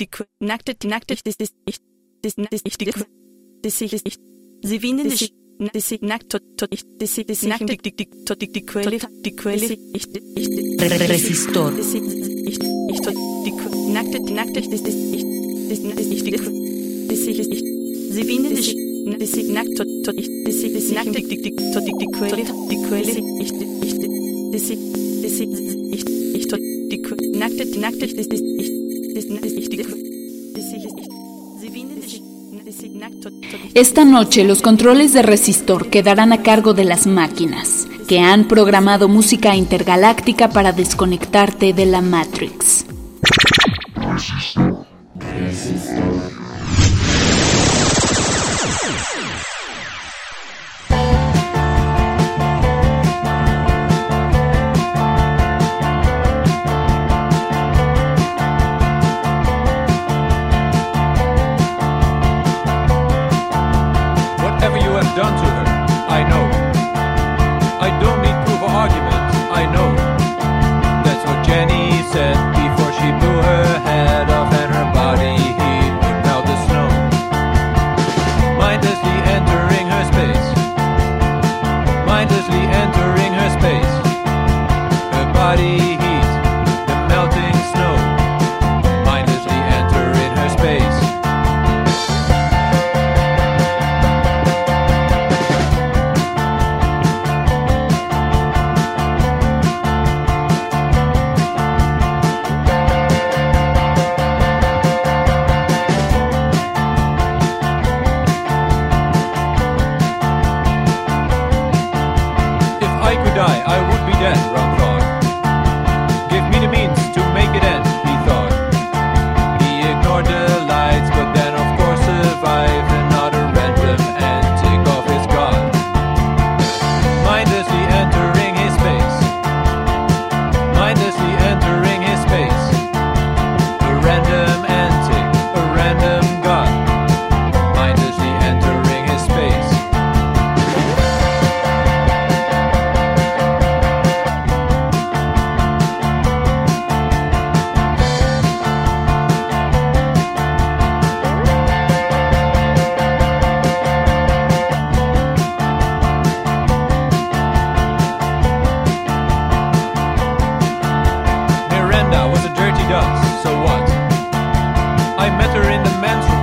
die nackte die nackte ist ist ich das ist ich die das ich ist ich sie winnen sich das ist nackt tot ich das ist nackt die die tot die die Quelle die Quelle ich ich Resistor das ist ich ich tot die nackte die nackte das ist ich das ist ich die das ist ich sie winnen sich das ist nackt tot tot ich das ist nackt die die tot die die Quelle die Quelle ich ich das ist das ich ich tot die nackte die nackte das ist ich Esta noche los controles de resistor quedarán a cargo de las máquinas, que han programado música intergaláctica para desconectarte de la Matrix. man's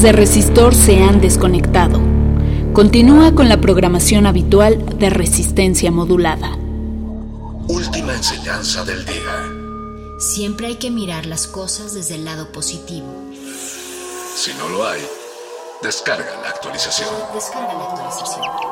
de resistor se han desconectado. Continúa con la programación habitual de resistencia modulada. Última enseñanza del día. Siempre hay que mirar las cosas desde el lado positivo. Si no lo hay, descarga la actualización. Descarga la actualización.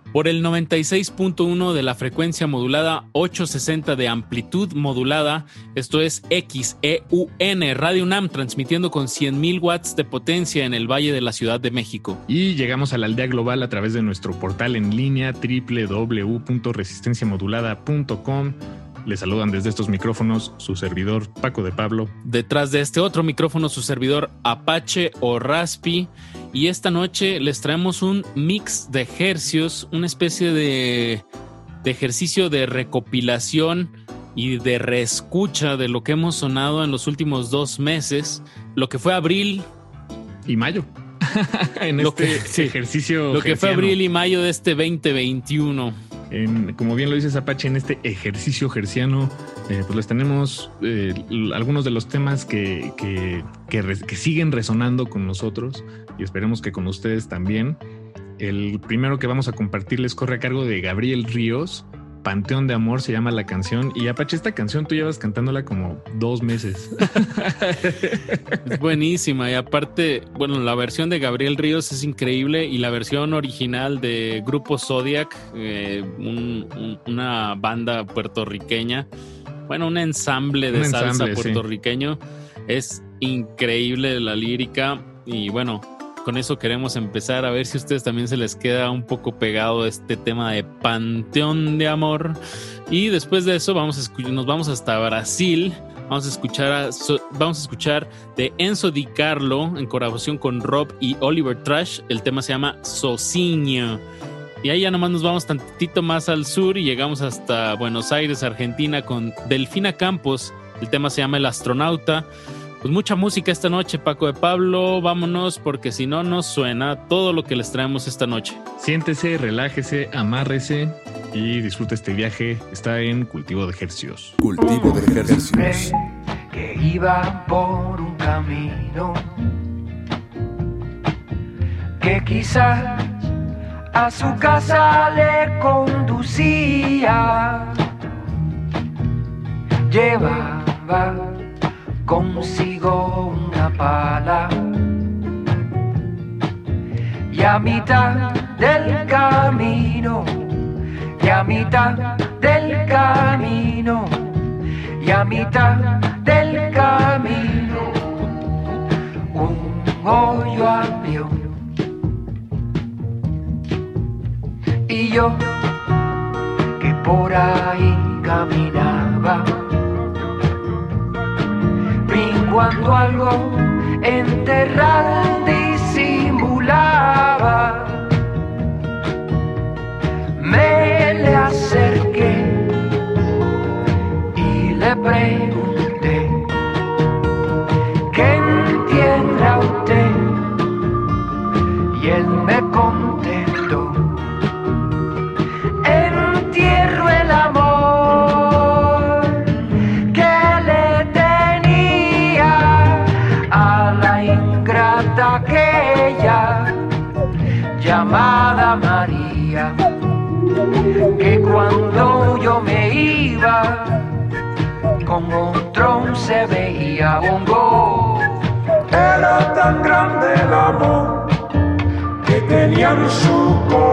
por el 96.1 de la frecuencia modulada 860 de amplitud modulada, esto es XEUN Radio UNAM transmitiendo con 100.000 watts de potencia en el Valle de la Ciudad de México. Y llegamos a la aldea global a través de nuestro portal en línea www.resistenciamodulada.com le saludan desde estos micrófonos su servidor Paco de Pablo. Detrás de este otro micrófono su servidor Apache o Raspi. Y esta noche les traemos un mix de ejercicios, una especie de, de ejercicio de recopilación y de reescucha de lo que hemos sonado en los últimos dos meses, lo que fue abril y mayo. en lo este que, ejercicio. Lo que fue abril y mayo de este 2021 como bien lo dice Apache, en este ejercicio gerciano, eh, pues les tenemos eh, algunos de los temas que, que, que, siguen resonando con nosotros y esperemos que con ustedes también. El primero que vamos a compartirles corre a cargo de Gabriel Ríos, Panteón de Amor se llama la canción. Y Apache, esta canción tú llevas cantándola como dos meses. es buenísima. Y aparte, bueno, la versión de Gabriel Ríos es increíble. Y la versión original de Grupo Zodiac, eh, una banda puertorriqueña, bueno, un ensamble de salsa puertorriqueño, es increíble la lírica. Y bueno, con eso queremos empezar a ver si a ustedes también se les queda un poco pegado este tema de Panteón de Amor. Y después de eso vamos a nos vamos hasta Brasil. Vamos a escuchar vamos a escuchar de Enzo Di Carlo en colaboración con Rob y Oliver Trash. El tema se llama Socinho. Y ahí ya nomás nos vamos tantito más al sur y llegamos hasta Buenos Aires, Argentina, con Delfina Campos. El tema se llama El astronauta. Pues mucha música esta noche, Paco de Pablo. Vámonos porque si no nos suena todo lo que les traemos esta noche. Siéntese, relájese, amárrese y disfrute este viaje. Está en Cultivo de Ejercicios. Cultivo de Ejercicios. Que iba por un camino que quizás a su casa le conducía. Llevaba consigo una pala. Y a mitad del camino y a mitad del camino y a mitad del camino un hoyo abrió. Y yo que por ahí caminaba cuando algo enterrado disimulaba. Me le acerqué y le pregunté, que tenía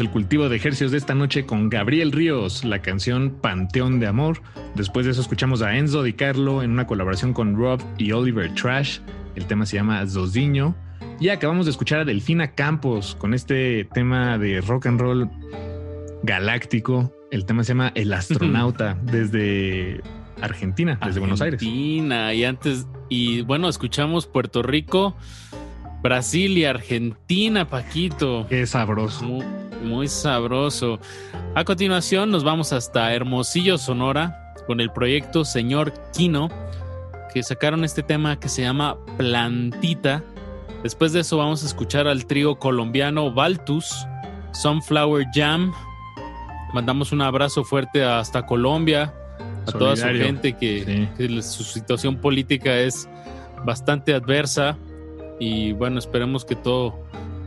El cultivo de ejercicios de esta noche con Gabriel Ríos, la canción Panteón de Amor. Después de eso escuchamos a Enzo Di Carlo en una colaboración con Rob y Oliver Trash. El tema se llama Zozinho. Y acabamos de escuchar a Delfina Campos con este tema de rock and roll galáctico. El tema se llama El astronauta desde Argentina, desde Buenos Aires. Argentina, y antes, y bueno, escuchamos Puerto Rico, Brasil y Argentina, Paquito. Qué sabroso. Muy, muy sabroso. A continuación nos vamos hasta Hermosillo, Sonora, con el proyecto Señor Kino, que sacaron este tema que se llama Plantita. Después de eso vamos a escuchar al trío colombiano Baltus, Sunflower Jam. Mandamos un abrazo fuerte hasta Colombia, a toda su gente que, que su situación política es bastante adversa y bueno, esperemos que todo,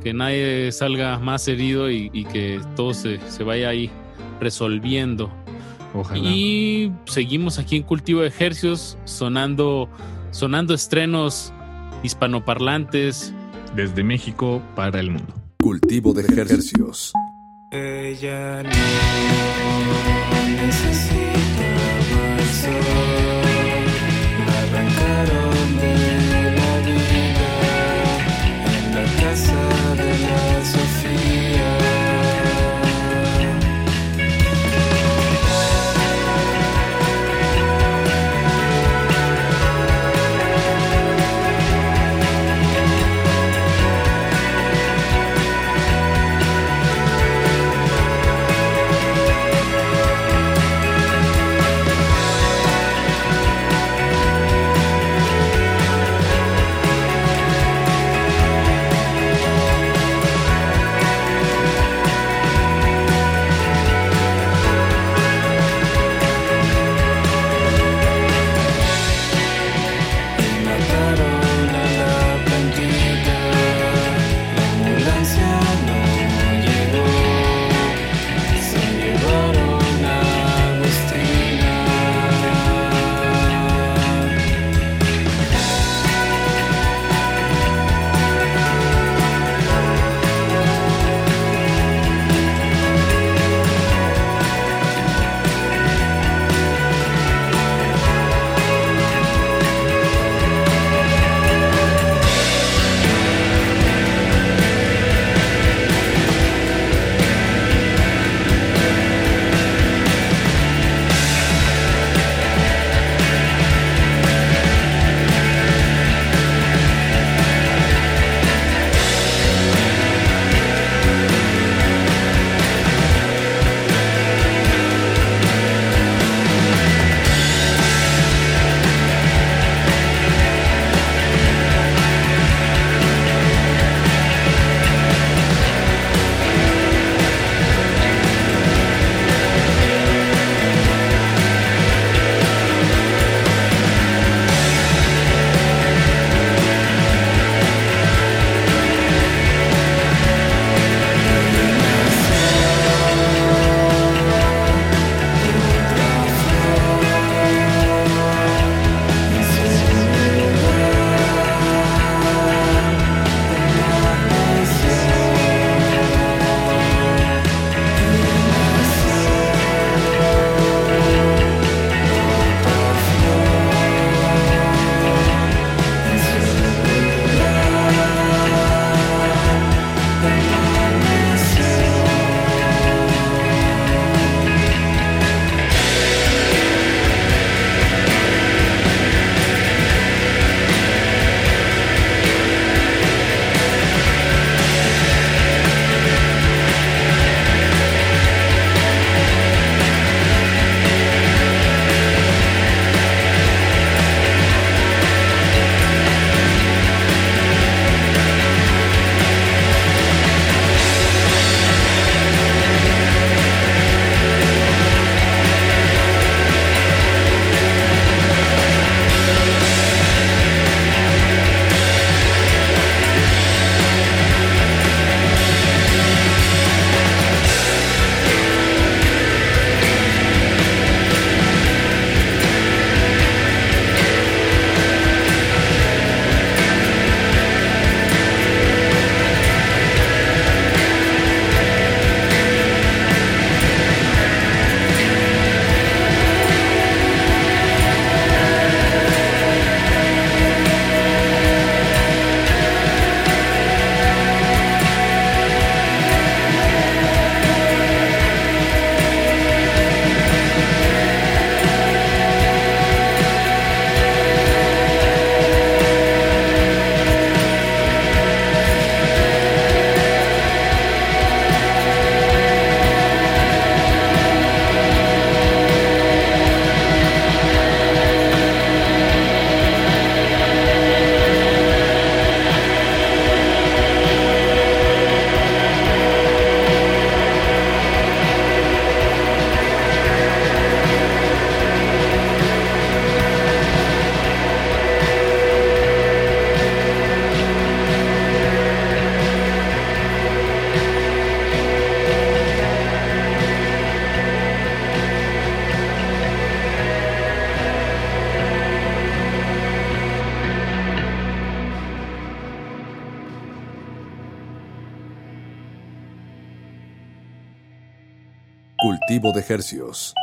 que nadie salga más herido y, y que todo se, se vaya ahí resolviendo. Ojalá. Y seguimos aquí en Cultivo de Ejercios sonando, sonando estrenos hispanoparlantes. Desde México para el mundo. Cultivo de ejercicios. Ella no necesita de Hercios.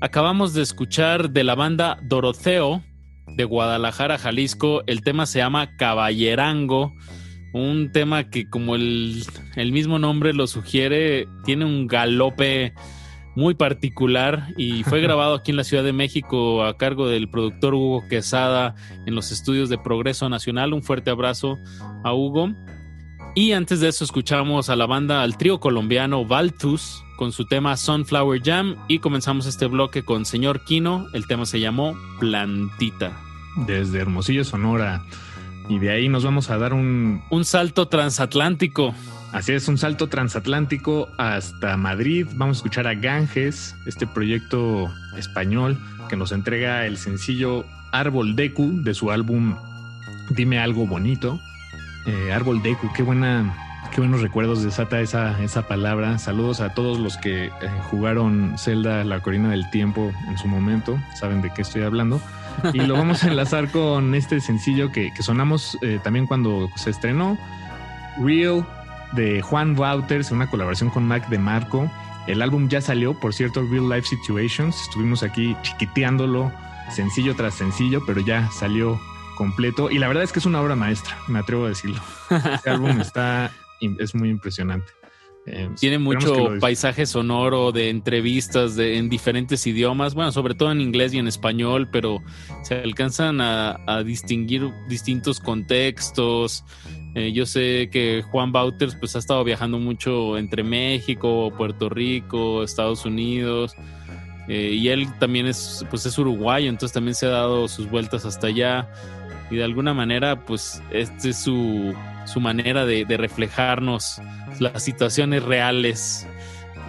Acabamos de escuchar de la banda Doroteo de Guadalajara, Jalisco. El tema se llama Caballerango. Un tema que, como el, el mismo nombre lo sugiere, tiene un galope muy particular y fue grabado aquí en la Ciudad de México a cargo del productor Hugo Quesada en los estudios de Progreso Nacional. Un fuerte abrazo a Hugo. Y antes de eso escuchamos a la banda, al trío colombiano Valtus con su tema Sunflower Jam y comenzamos este bloque con Señor Kino. El tema se llamó Plantita. Desde Hermosillo, Sonora. Y de ahí nos vamos a dar un... Un salto transatlántico. Así es, un salto transatlántico hasta Madrid. Vamos a escuchar a Ganges, este proyecto español que nos entrega el sencillo Árbol Deku de su álbum Dime algo bonito. Eh, Árbol Deku, qué buena, qué buenos recuerdos desata esa, esa palabra. Saludos a todos los que eh, jugaron Zelda, la Corina del Tiempo en su momento, saben de qué estoy hablando. Y lo vamos a enlazar con este sencillo que, que sonamos eh, también cuando se estrenó, Real de Juan Wouters, una colaboración con Mac de Marco. El álbum ya salió, por cierto, Real Life Situations. Estuvimos aquí chiquiteándolo sencillo tras sencillo, pero ya salió completo. Y la verdad es que es una obra maestra, me atrevo a decirlo. Este álbum está, es muy impresionante. Eh, Tiene mucho paisaje sonoro de entrevistas de, en diferentes idiomas, bueno, sobre todo en inglés y en español, pero se alcanzan a, a distinguir distintos contextos. Eh, yo sé que Juan Bauters pues ha estado viajando mucho entre México, Puerto Rico, Estados Unidos. eh, y él también es, pues es uruguayo, entonces también se ha dado sus vueltas hasta allá. Y de alguna manera, pues, esta es su, su manera de, reflejarnos las situaciones reales.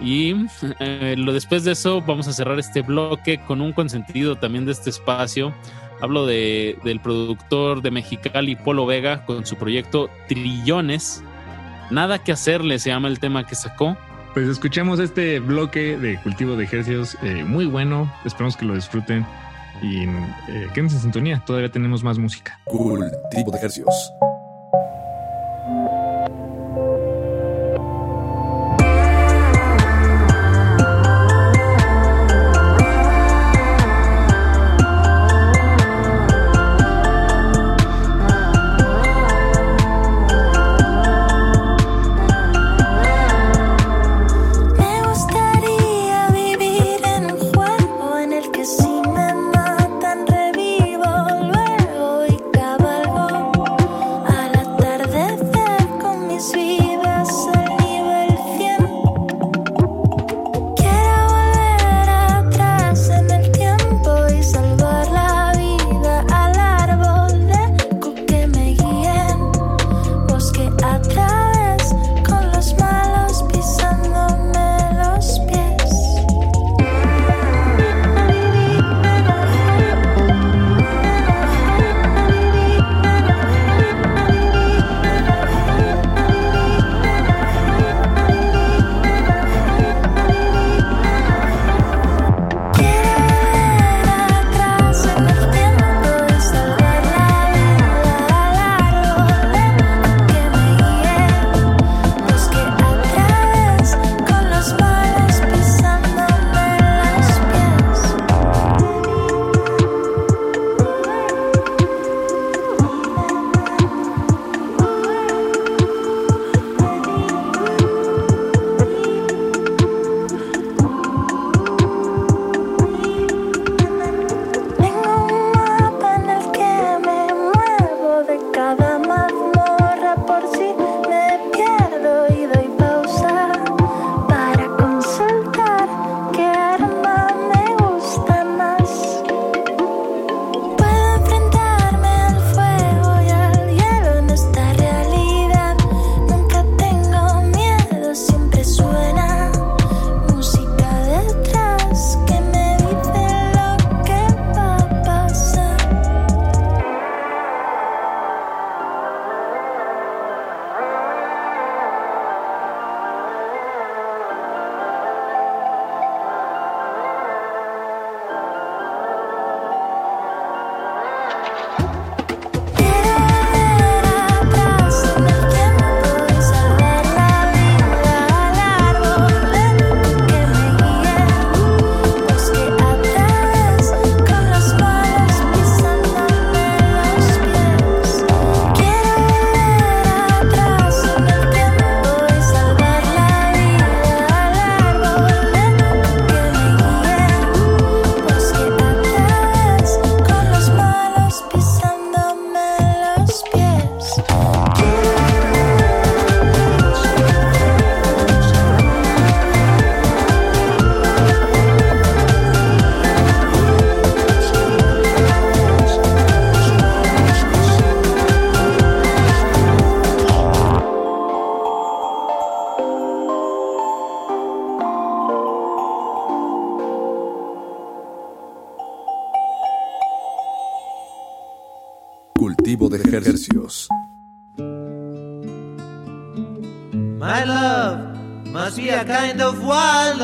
Y eh, lo, después de eso, vamos a cerrar este bloque con un consentido también de este espacio. Hablo de, del productor de Mexicali, Polo Vega, con su proyecto Trillones. Nada que hacerle se llama el tema que sacó. Pues escuchamos este bloque de cultivo de ejercicios eh, muy bueno. Esperamos que lo disfruten y eh, quédense en sintonía. Todavía tenemos más música. Cultivo de hercios. kind of wild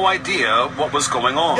no idea what was going on.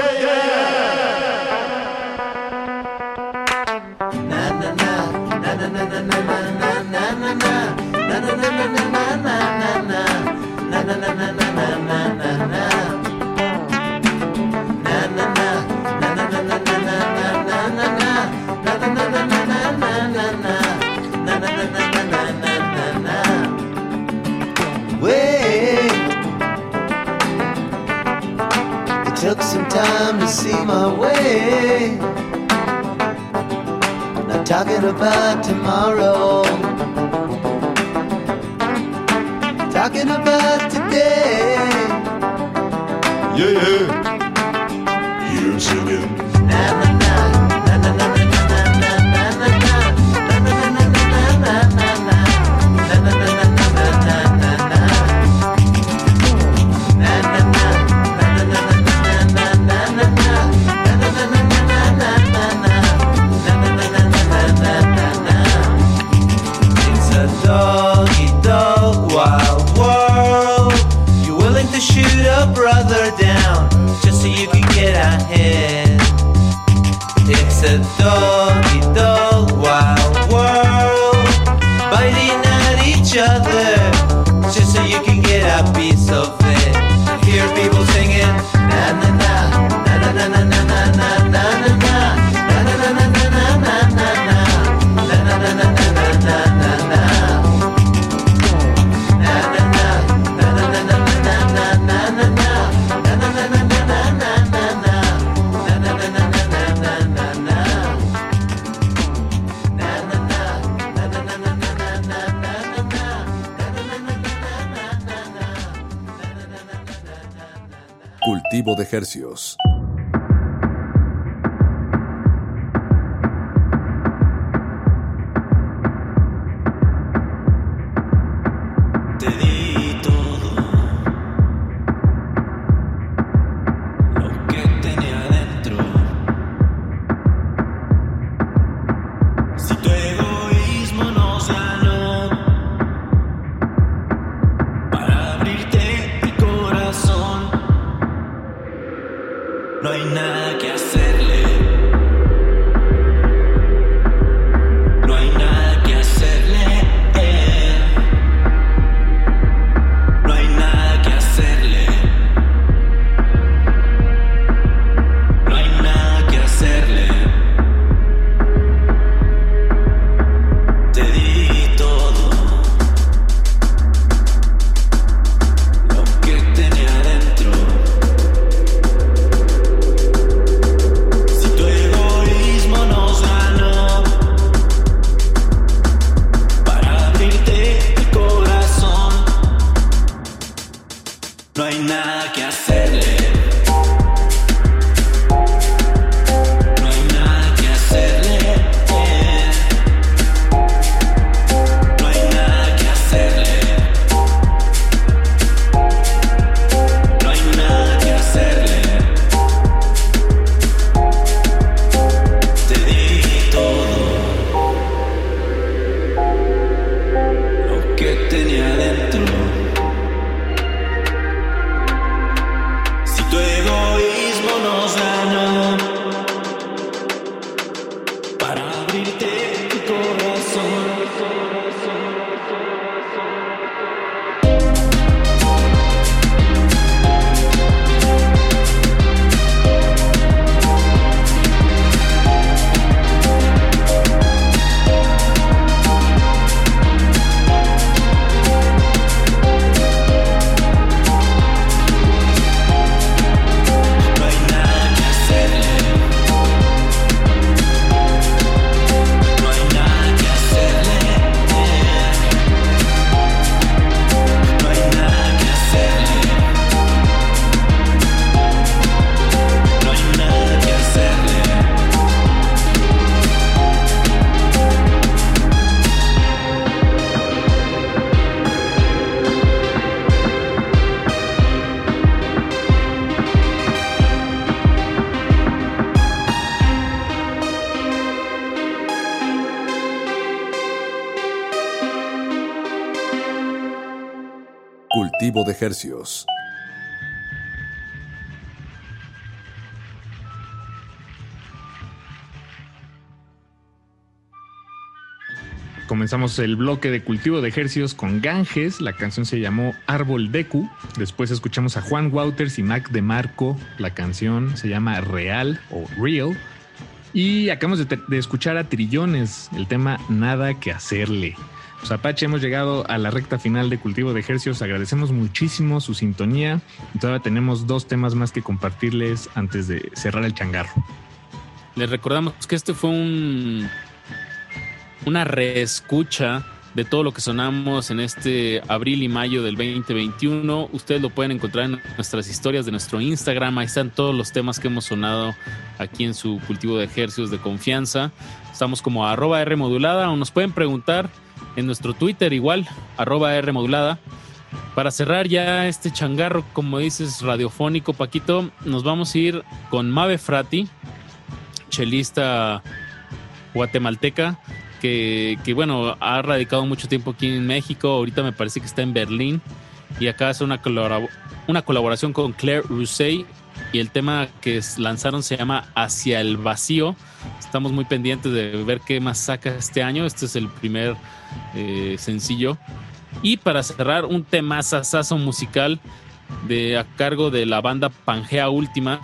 comercio. Comenzamos el bloque de cultivo de ejercicios con Ganges. La canción se llamó Árbol Deku. Después escuchamos a Juan Wouters y Mac de Marco. La canción se llama Real o Real. Y acabamos de, de escuchar a Trillones, el tema Nada que hacerle. Pues Apache, hemos llegado a la recta final de Cultivo de Ejercicios. Agradecemos muchísimo su sintonía. Y todavía tenemos dos temas más que compartirles antes de cerrar el changarro. Les recordamos que este fue un una reescucha de todo lo que sonamos en este abril y mayo del 2021. Ustedes lo pueden encontrar en nuestras historias de nuestro Instagram. Ahí están todos los temas que hemos sonado aquí en su cultivo de ejercicios de confianza. Estamos como arroba R o nos pueden preguntar en nuestro Twitter igual, arroba R modulada. Para cerrar ya este changarro, como dices, radiofónico, Paquito, nos vamos a ir con Mave Frati, chelista guatemalteca, que, que, bueno, ha radicado mucho tiempo aquí en México, ahorita me parece que está en Berlín, y acá hace una, una colaboración con Claire Rousseau, y el tema que lanzaron se llama Hacia el Vacío. Estamos muy pendientes de ver qué más saca este año, este es el primer eh, sencillo. Y para cerrar, un tema sasazo musical de a cargo de la banda Pangea Última.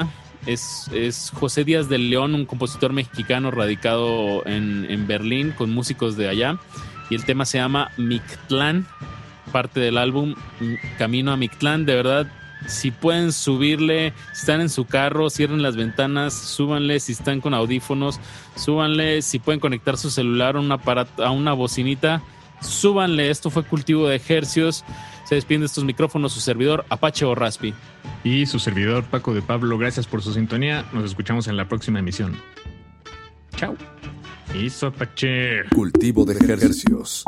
Es, es José Díaz del León, un compositor mexicano radicado en, en Berlín con músicos de allá. Y el tema se llama Mictlán, parte del álbum mm, Camino a Mictlán. De verdad, si pueden subirle, si están en su carro, cierren las ventanas, súbanle, si están con audífonos, súbanle, si pueden conectar su celular a un aparato, a una bocinita, súbanle. Esto fue Cultivo de Ejercios. Se despide de estos micrófonos su servidor Apache o Raspi. Y su servidor Paco de Pablo, gracias por su sintonía. Nos escuchamos en la próxima emisión. Chao. Y Apache. Cultivo de ejercicios.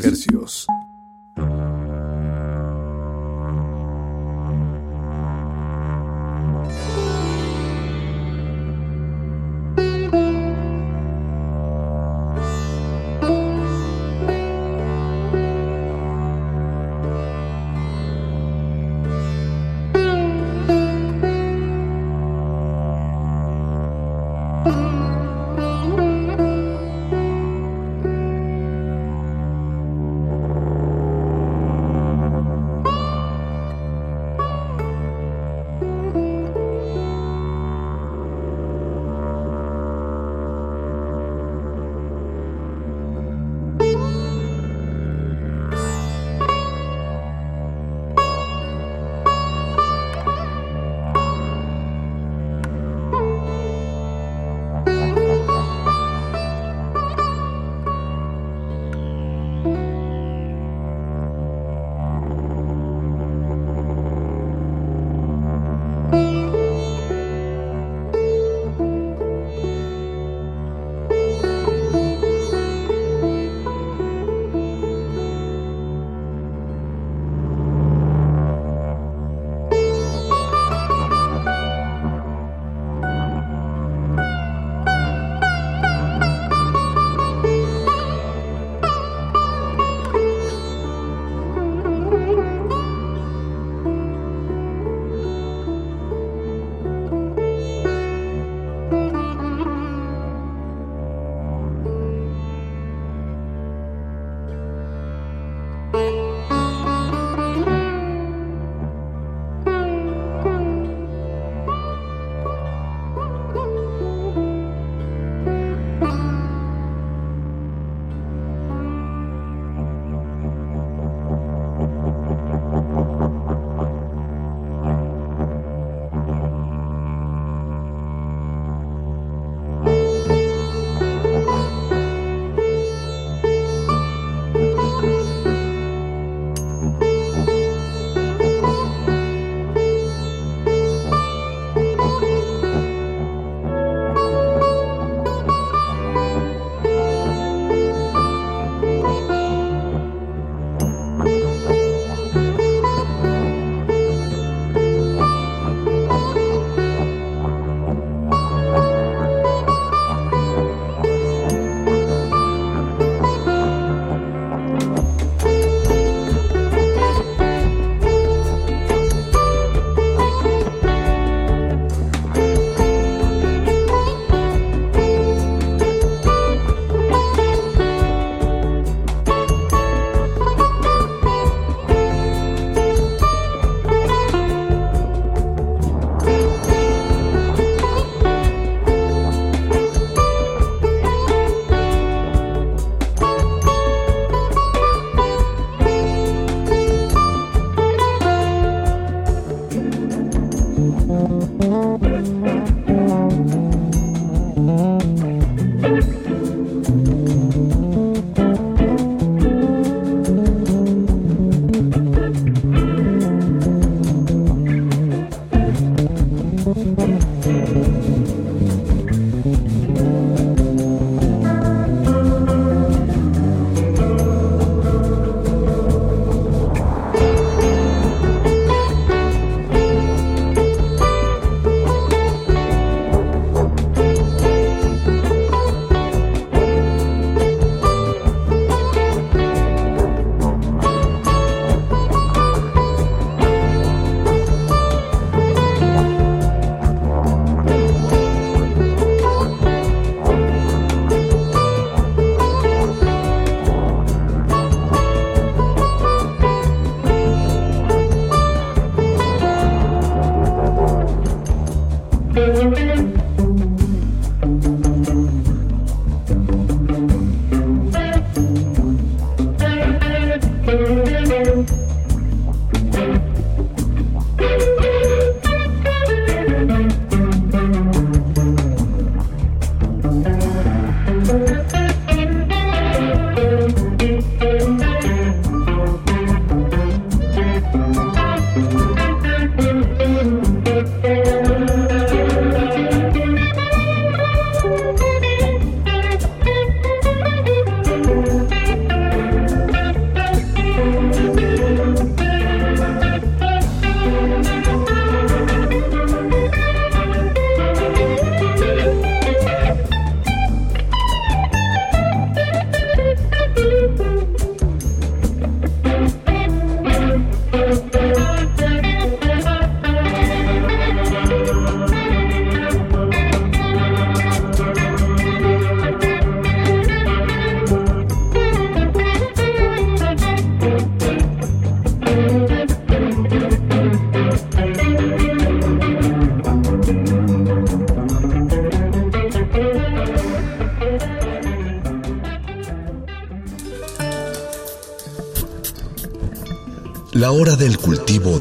Cultivo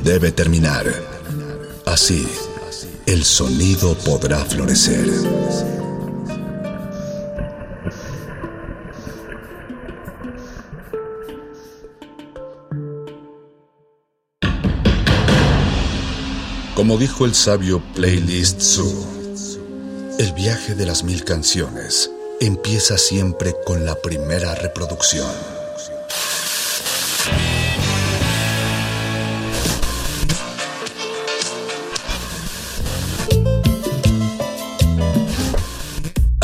debe terminar. Así, el sonido podrá florecer. Como dijo el sabio Playlist Zoo, el viaje de las mil canciones empieza siempre con la primera reproducción.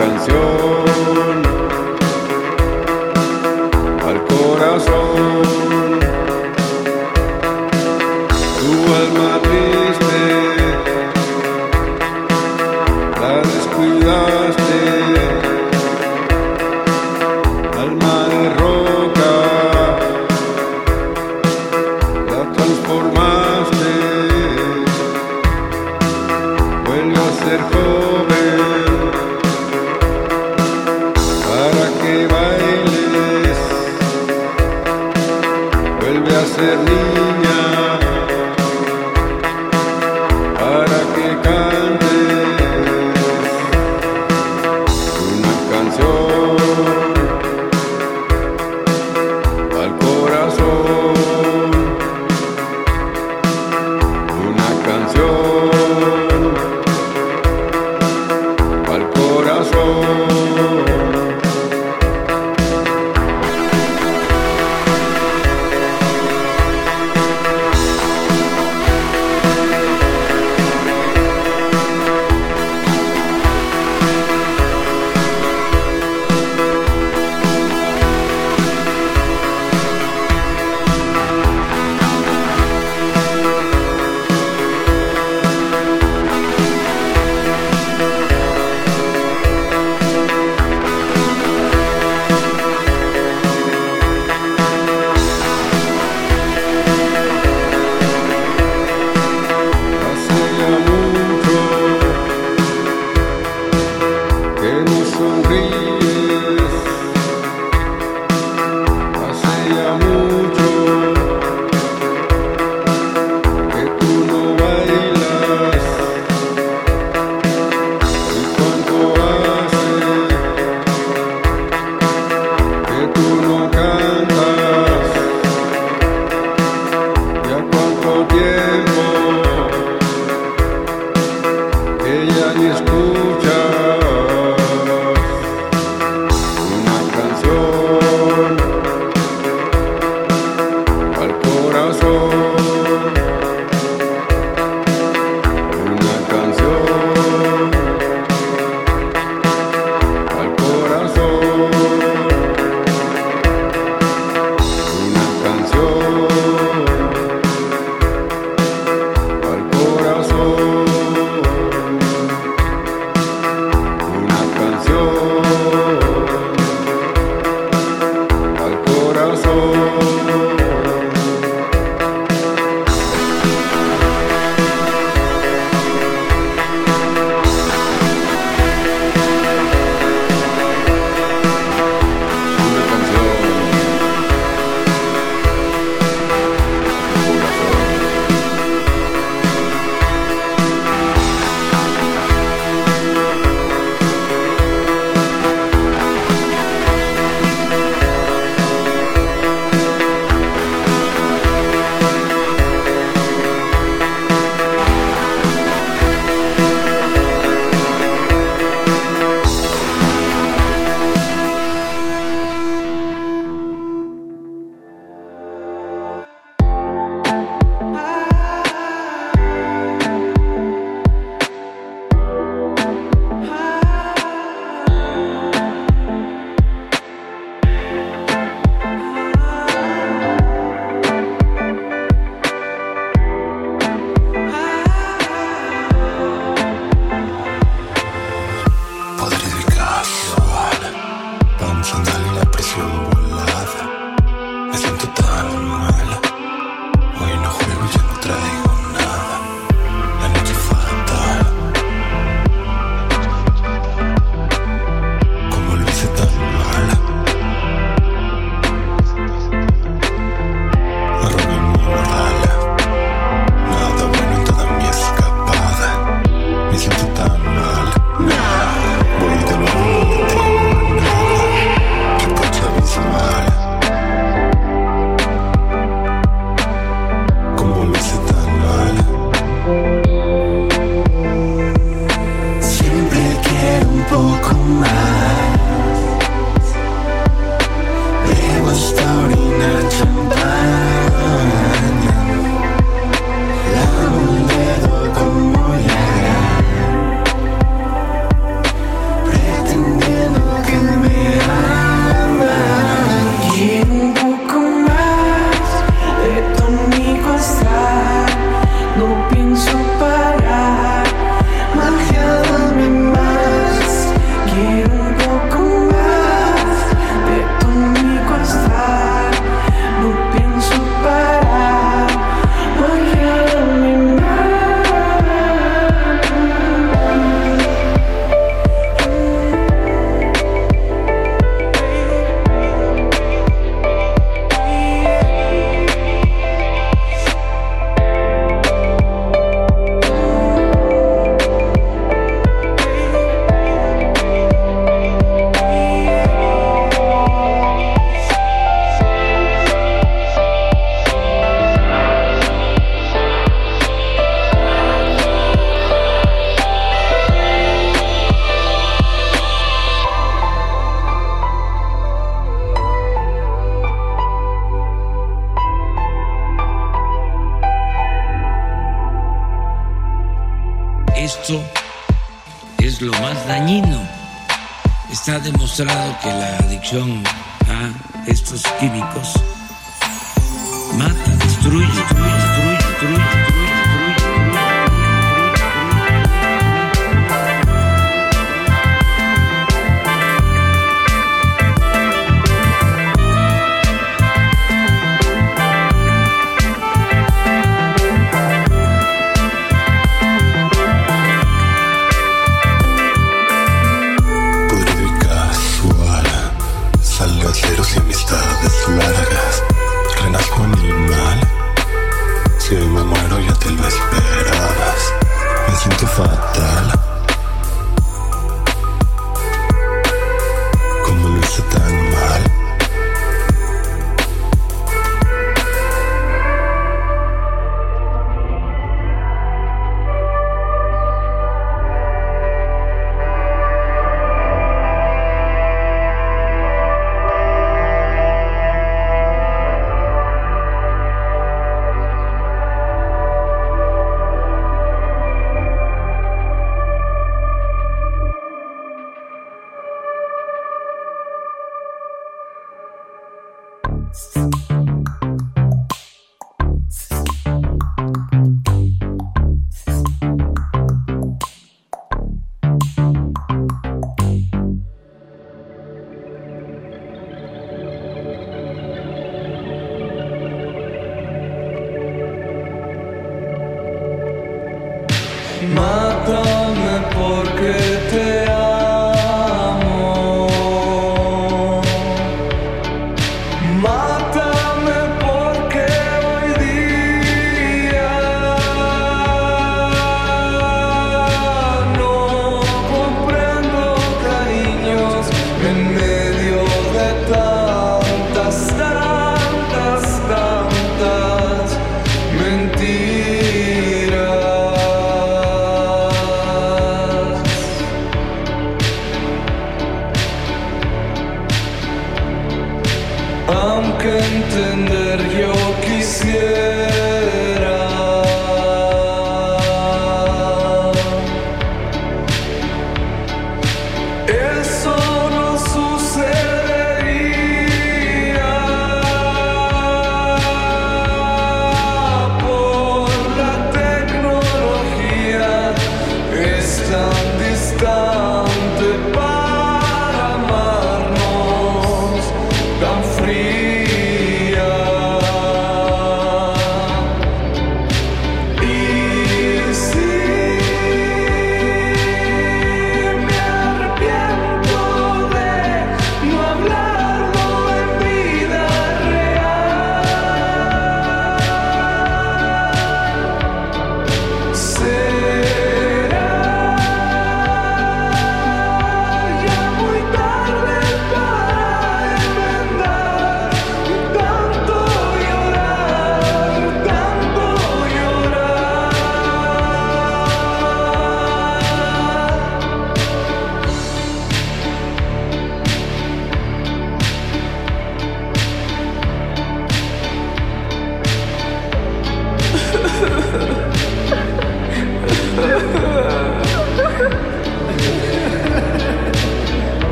Canción